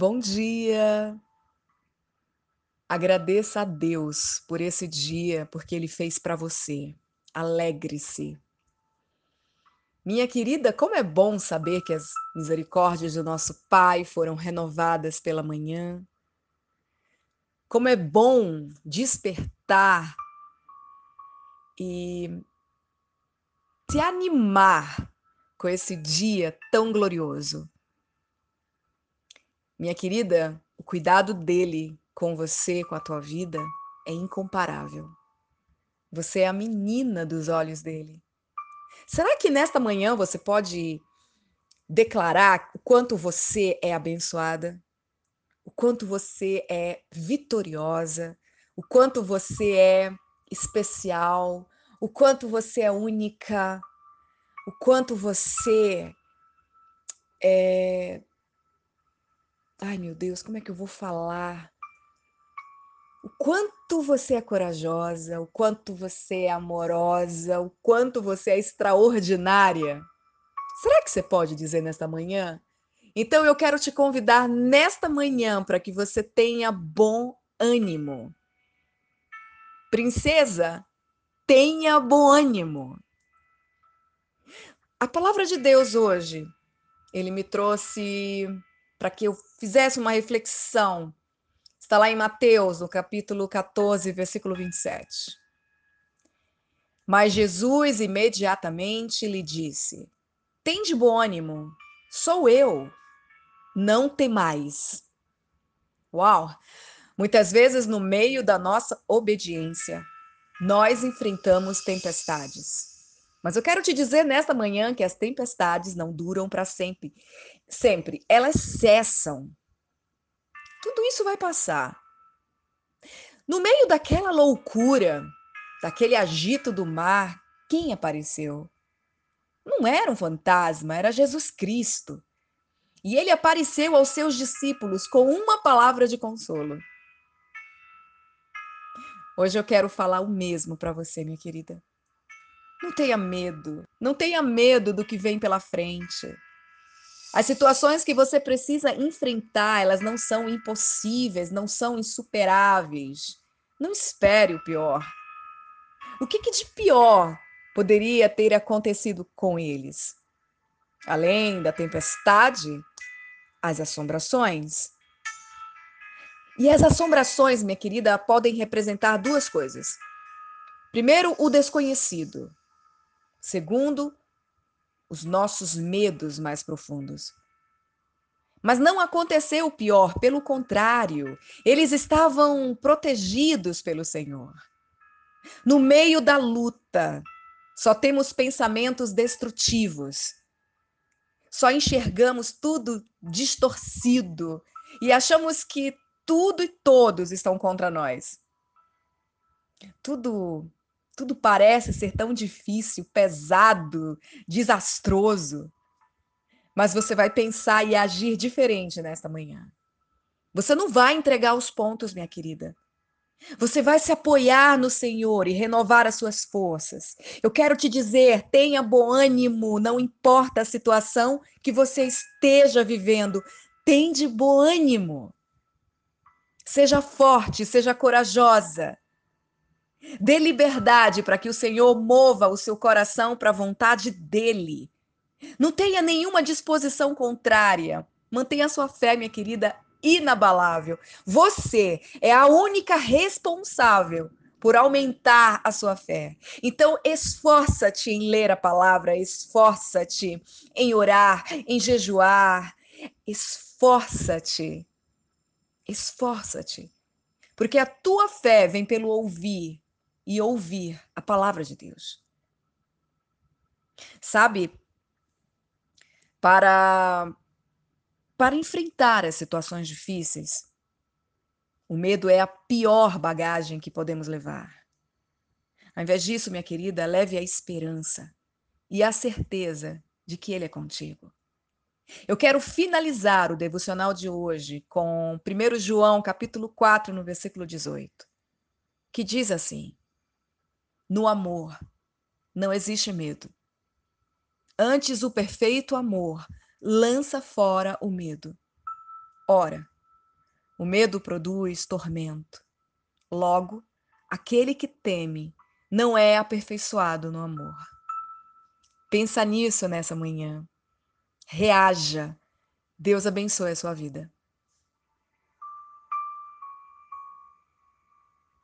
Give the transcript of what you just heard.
Bom dia! Agradeça a Deus por esse dia, porque Ele fez para você. Alegre-se. Minha querida, como é bom saber que as misericórdias do nosso Pai foram renovadas pela manhã. Como é bom despertar e se animar com esse dia tão glorioso. Minha querida, o cuidado dele com você, com a tua vida, é incomparável. Você é a menina dos olhos dele. Será que nesta manhã você pode declarar o quanto você é abençoada? O quanto você é vitoriosa? O quanto você é especial? O quanto você é única? O quanto você é Ai, meu Deus, como é que eu vou falar? O quanto você é corajosa, o quanto você é amorosa, o quanto você é extraordinária. Será que você pode dizer nesta manhã? Então eu quero te convidar nesta manhã para que você tenha bom ânimo. Princesa, tenha bom ânimo. A palavra de Deus hoje, ele me trouxe para que eu fizesse uma reflexão. Está lá em Mateus, no capítulo 14, versículo 27. Mas Jesus imediatamente lhe disse: Tem de bom ânimo, sou eu, não temais. Uau! Muitas vezes, no meio da nossa obediência, nós enfrentamos tempestades. Mas eu quero te dizer nesta manhã que as tempestades não duram para sempre. Sempre. Elas cessam. Tudo isso vai passar. No meio daquela loucura, daquele agito do mar, quem apareceu? Não era um fantasma, era Jesus Cristo. E ele apareceu aos seus discípulos com uma palavra de consolo. Hoje eu quero falar o mesmo para você, minha querida. Não tenha medo. Não tenha medo do que vem pela frente. As situações que você precisa enfrentar, elas não são impossíveis, não são insuperáveis. Não espere o pior. O que, que de pior poderia ter acontecido com eles? Além da tempestade, as assombrações. E as assombrações, minha querida, podem representar duas coisas. Primeiro, o desconhecido. Segundo, os nossos medos mais profundos. Mas não aconteceu o pior, pelo contrário, eles estavam protegidos pelo Senhor. No meio da luta, só temos pensamentos destrutivos. Só enxergamos tudo distorcido e achamos que tudo e todos estão contra nós. Tudo tudo parece ser tão difícil, pesado, desastroso. Mas você vai pensar e agir diferente nesta manhã. Você não vai entregar os pontos, minha querida. Você vai se apoiar no Senhor e renovar as suas forças. Eu quero te dizer: tenha bom ânimo, não importa a situação que você esteja vivendo, tem de bom ânimo. Seja forte, seja corajosa. Dê liberdade para que o Senhor mova o seu coração para a vontade dele. Não tenha nenhuma disposição contrária. Mantenha sua fé, minha querida, inabalável. Você é a única responsável por aumentar a sua fé. Então, esforça-te em ler a palavra, esforça-te em orar, em jejuar. Esforça-te. Esforça-te. Porque a tua fé vem pelo ouvir e ouvir a palavra de Deus. Sabe, para para enfrentar as situações difíceis, o medo é a pior bagagem que podemos levar. Ao invés disso, minha querida, leve a esperança e a certeza de que ele é contigo. Eu quero finalizar o devocional de hoje com 1 João, capítulo 4, no versículo 18, que diz assim: no amor não existe medo. Antes, o perfeito amor lança fora o medo. Ora, O medo produz tormento. Logo, aquele que teme não é aperfeiçoado no amor. Pensa nisso nessa manhã. Reaja. Deus abençoe a sua vida.